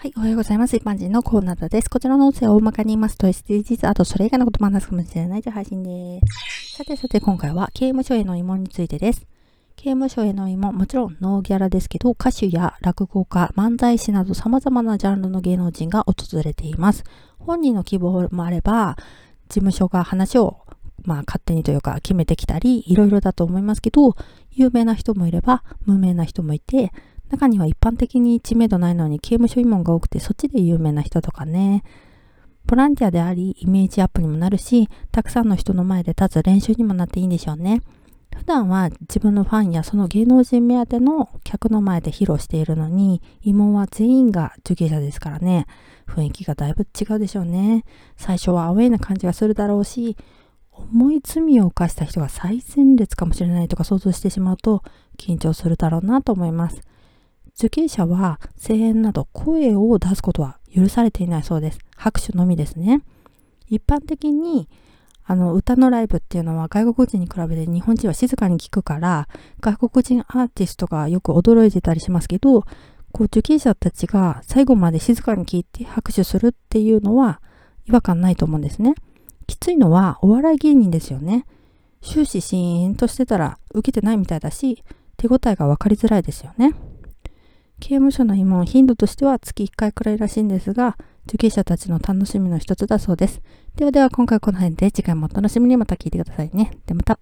はい、おはようございます。一般人のコーナーです。こちらの音声を大まかに言いますと、SDGs、あとそれ以外のことも話すかもしれないという配信です。さてさて、今回は刑務所への疑問についてです。刑務所への疑問、もちろんノーギャラですけど、歌手や落語家、漫才師など様々なジャンルの芸能人が訪れています。本人の希望もあれば、事務所が話をまあ勝手にというか決めてきたり、いろいろだと思いますけど、有名な人もいれば、無名な人もいて、中には一般的に知名度ないのに刑務所慰問が多くてそっちで有名な人とかね。ボランティアであり、イメージアップにもなるし、たくさんの人の前で立つ練習にもなっていいんでしょうね。普段は自分のファンやその芸能人目当ての客の前で披露しているのに、慰問は全員が受刑者ですからね。雰囲気がだいぶ違うでしょうね。最初はアウェイな感じがするだろうし、重い罪を犯した人が最前列かもしれないとか想像してしまうと緊張するだろうなと思います。受刑者は声援など声を出すことは許されていないそうです。拍手のみですね。一般的にあの歌のライブっていうのは外国人に比べて日本人は静かに聞くから外国人アーティストがよく驚いてたりしますけどこう受刑者たちが最後まで静かに聞いて拍手するっていうのは違和感ないと思うんですね。きついのはお笑い芸人ですよね。終始シーンとしてたら受けてないみたいだし手応えが分かりづらいですよね。刑務所の慰問頻度としては月1回くらいらしいんですが、受刑者たちの楽しみの一つだそうです。ではでは今回はこの辺で次回もお楽しみにまた聞いてくださいね。ではまた。